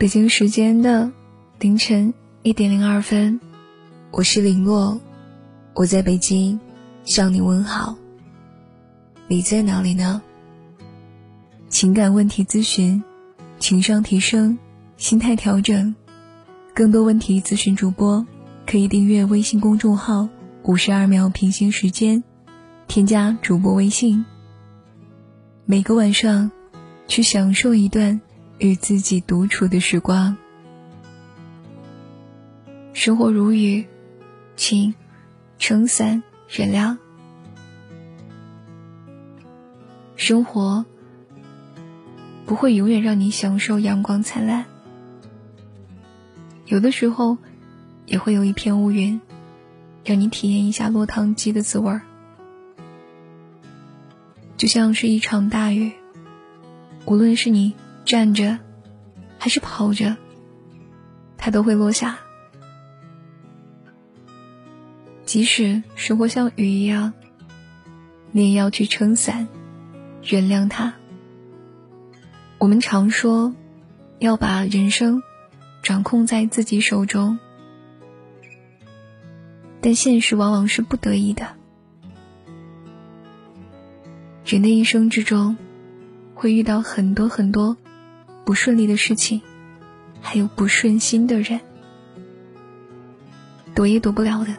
北京时间的凌晨一点零二分，我是林洛，我在北京向你问好。你在哪里呢？情感问题咨询，情商提升，心态调整，更多问题咨询主播可以订阅微信公众号“五十二秒平行时间”，添加主播微信。每个晚上，去享受一段。与自己独处的时光，生活如雨，请撑伞原谅。生活不会永远让你享受阳光灿烂，有的时候也会有一片乌云，让你体验一下落汤鸡的滋味儿。就像是一场大雨，无论是你。站着，还是跑着，它都会落下。即使生活像雨一样，你也要去撑伞，原谅它。我们常说，要把人生掌控在自己手中，但现实往往是不得已的。人的一生之中，会遇到很多很多。不顺利的事情，还有不顺心的人，躲也躲不了的。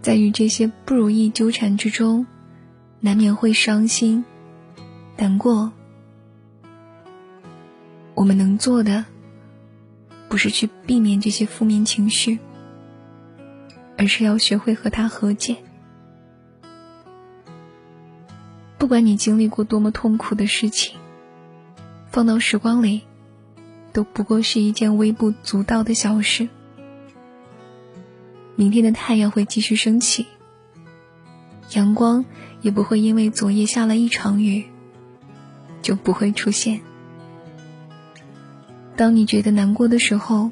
在与这些不如意纠缠之中，难免会伤心、难过。我们能做的，不是去避免这些负面情绪，而是要学会和他和解。不管你经历过多么痛苦的事情。放到时光里，都不过是一件微不足道的小事。明天的太阳会继续升起，阳光也不会因为昨夜下了一场雨，就不会出现。当你觉得难过的时候，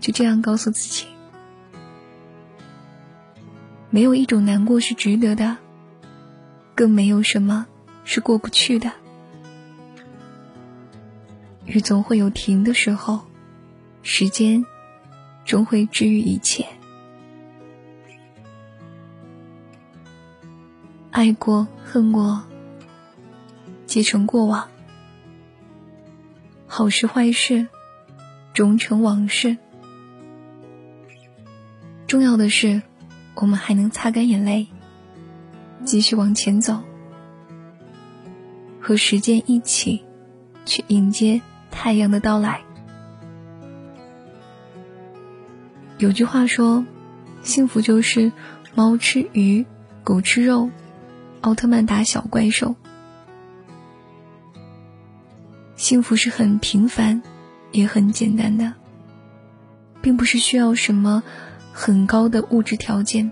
就这样告诉自己：没有一种难过是值得的，更没有什么是过不去的。雨总会有停的时候，时间终会治愈一切。爱过恨过，皆成过往；好事坏事，终成往事。重要的是，我们还能擦干眼泪，继续往前走，和时间一起去迎接。太阳的到来。有句话说：“幸福就是猫吃鱼，狗吃肉，奥特曼打小怪兽。”幸福是很平凡，也很简单的，并不是需要什么很高的物质条件，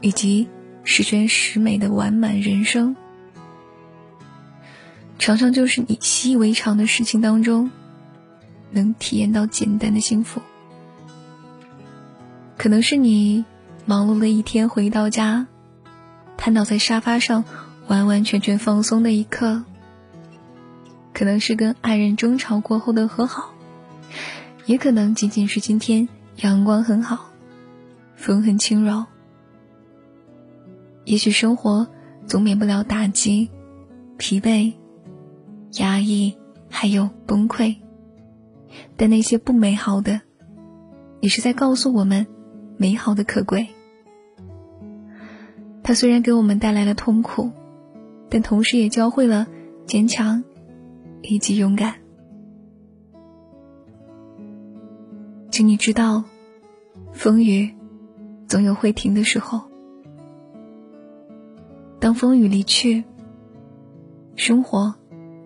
以及十全十美的完满人生。常常就是你习以为常的事情当中，能体验到简单的幸福。可能是你忙碌了一天回到家，瘫倒在沙发上，完完全全放松的一刻；可能是跟爱人争吵过后的和好，也可能仅仅是今天阳光很好，风很轻柔。也许生活总免不了打击、疲惫。压抑，还有崩溃，但那些不美好的，也是在告诉我们美好的可贵。它虽然给我们带来了痛苦，但同时也教会了坚强以及勇敢。请你知道，风雨总有会停的时候。当风雨离去，生活。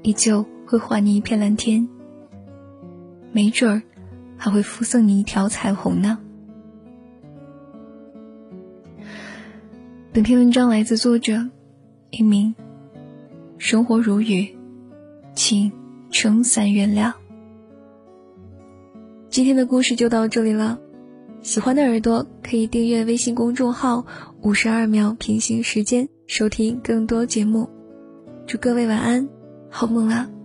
依旧会还你一片蓝天，没准儿还会附送你一条彩虹呢。本篇文章来自作者一名生活如雨，请撑伞原谅。今天的故事就到这里了，喜欢的耳朵可以订阅微信公众号“五十二秒平行时间”，收听更多节目。祝各位晚安。好梦啊。